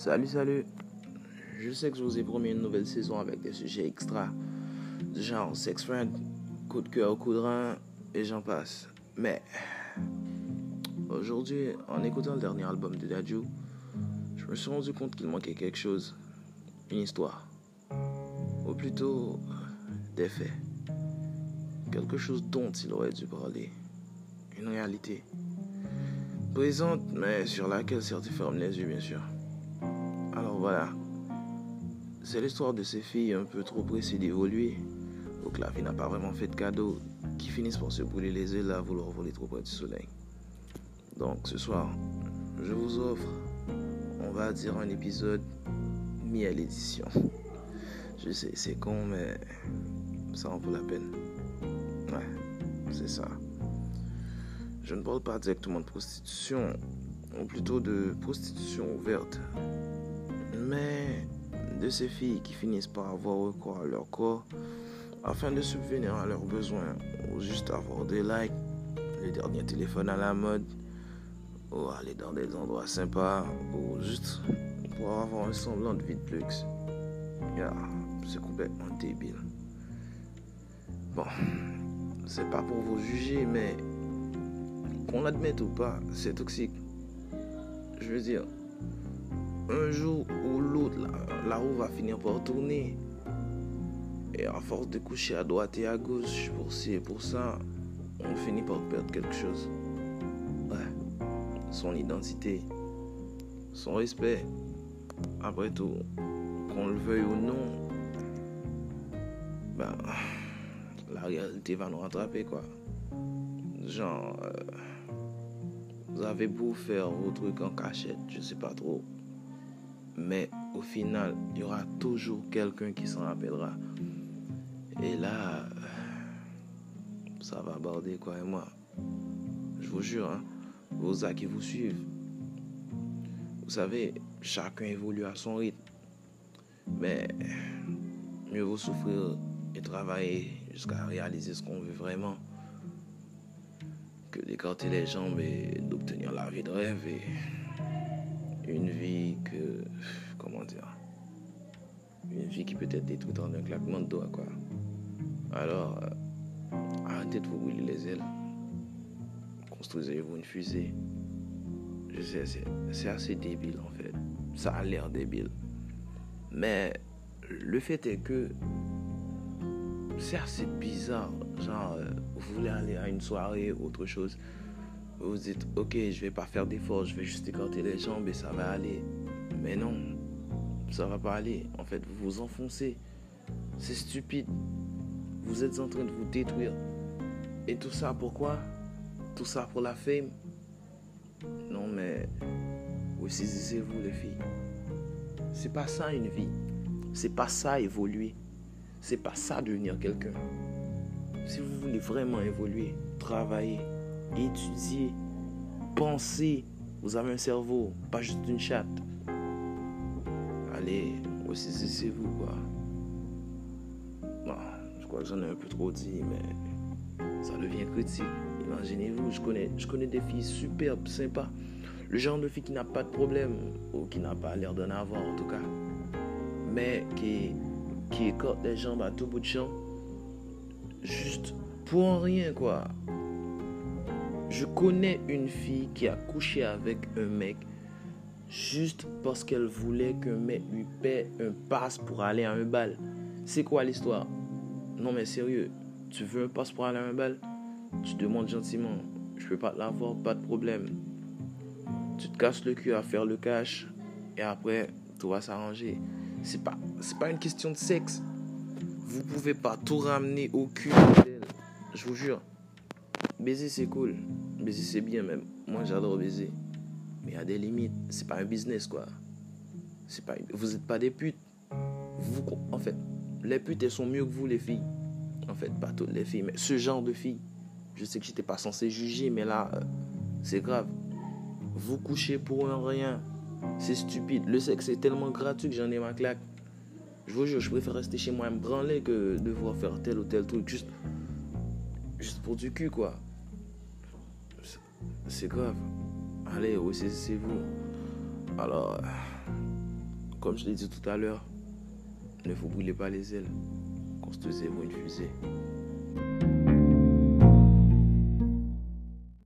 Salut, salut. Je sais que je vous ai promis une nouvelle saison avec des sujets extra, genre sex friend, coup de cœur, coup de rein, et j'en passe. Mais aujourd'hui, en écoutant le dernier album de Dadju, je me suis rendu compte qu'il manquait quelque chose, une histoire, ou plutôt des faits, quelque chose dont il aurait dû parler, une réalité présente, mais sur laquelle certains ferment les yeux, bien sûr. Alors voilà, c'est l'histoire de ces filles un peu trop pressées d'évoluer, que la vie n'a pas vraiment fait de cadeau, qui finissent par se brûler les ailes à vouloir voler trop près du soleil. Donc ce soir, je vous offre, on va dire un épisode mis à l'édition. Je sais, c'est con, mais ça en vaut la peine. Ouais, c'est ça. Je ne parle pas directement de prostitution, ou plutôt de prostitution ouverte, mais de ces filles qui finissent par avoir recours à leur corps afin de subvenir à leurs besoins, ou juste avoir des likes, les derniers téléphones à la mode, ou aller dans des endroits sympas, ou juste pour avoir un semblant de vie de luxe. c'est complètement débile. Bon, c'est pas pour vous juger, mais qu'on l'admette ou pas, c'est toxique. Je veux dire, un jour ou l'autre, la, roue va finir par tourner. Et à force de coucher à droite et à gauche pour ci et pour ça, on finit par perdre quelque chose. Ouais. Son identité, son respect. Après tout, qu'on le veuille ou non, ben, la réalité va nous rattraper, quoi. Genre, euh, vous avez beau faire vos trucs en cachette, je sais pas trop. Mais au final, il y aura toujours quelqu'un qui s'en rappellera. Et là, ça va aborder quoi et moi. Je vous jure, hein, vos actes qui vous suivent. Vous savez, chacun évolue à son rythme. Mais mieux vaut souffrir et travailler jusqu'à réaliser ce qu'on veut vraiment que d'écarter les jambes et d'obtenir la vie de rêve une vie que, comment dire, une vie qui peut être détruite en un claquement de doigts, quoi. Alors, euh, arrêtez de vous brûler les ailes. Construisez-vous une fusée. Je sais, c'est assez débile en fait. Ça a l'air débile. Mais le fait est que c'est assez bizarre. Genre, euh, vous voulez aller à une soirée autre chose. Vous dites, ok, je vais pas faire d'efforts, je vais juste écarter les jambes et ça va aller. Mais non, ça va pas aller. En fait, vous vous enfoncez. C'est stupide. Vous êtes en train de vous détruire. Et tout ça pourquoi? Tout ça pour la fame? Non, mais vous saisissez-vous, les filles. C'est pas ça une vie. C'est pas ça évoluer. C'est pas ça devenir quelqu'un. Si vous voulez vraiment évoluer, travailler, étudier, penser, vous avez un cerveau, pas juste une chatte. Allez, c'est vous quoi. Bon, je crois que j'en ai un peu trop dit, mais ça devient critique. Imaginez-vous, je connais, je connais des filles superbes, sympas. Le genre de fille qui n'a pas de problème, ou qui n'a pas l'air d'en avoir en tout cas, mais qui qui écorte les jambes à tout bout de champ. Juste pour rien, quoi. Je connais une fille qui a couché avec un mec juste parce qu'elle voulait qu'un mec lui paie un passe pour aller à un bal. C'est quoi l'histoire? Non mais sérieux, tu veux un passe pour aller à un bal? Tu demandes gentiment. Je peux pas te l'avoir, pas de problème. Tu te casses le cul à faire le cash et après tout va s'arranger. C'est pas, pas une question de sexe. Vous pouvez pas tout ramener au cul Je vous jure. Baiser c'est cool. Baiser c'est bien même. Moi j'adore baiser. Mais il y a des limites. C'est pas un business quoi. C'est pas, vous êtes pas des putes. Vous, en fait, les putes elles sont mieux que vous les filles. En fait, pas toutes les filles, mais ce genre de filles. Je sais que j'étais pas censé juger, mais là, euh, c'est grave. Vous couchez pour un rien. C'est stupide. Le sexe est tellement gratuit que j'en ai ma claque. Je vous jure, je préfère rester chez moi et me branler que devoir faire tel ou tel truc juste, juste pour du cul, quoi. C'est grave. Allez, oui, c'est vous. Alors, Comme je l'ai dit tout à l'heure, ne vous brûlez pas les ailes. Construisez-vous une fusée.